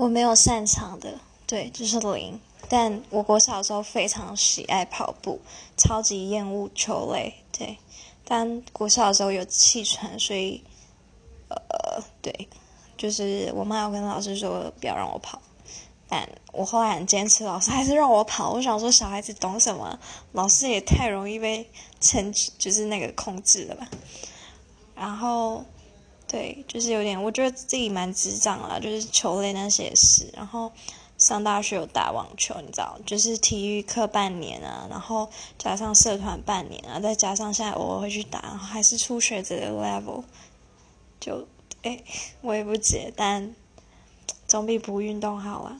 我没有擅长的，对，就是零。但我国小的时候非常喜爱跑步，超级厌恶球类，对。但国小的时候有气喘，所以，呃，对，就是我妈有跟老师说不要让我跑，但我后来很坚持，老师还是让我跑。我想说，小孩子懂什么？老师也太容易被牵，就是那个控制了吧。然后，对，就是有点，我觉得自己蛮智障啦，就是球类那些事。然后。上大学有打网球，你知道，就是体育课半年啊，然后加上社团半年啊，再加上现在偶尔会去打，还是初学者的 level，就哎，我也不解，但总比不运动好啊。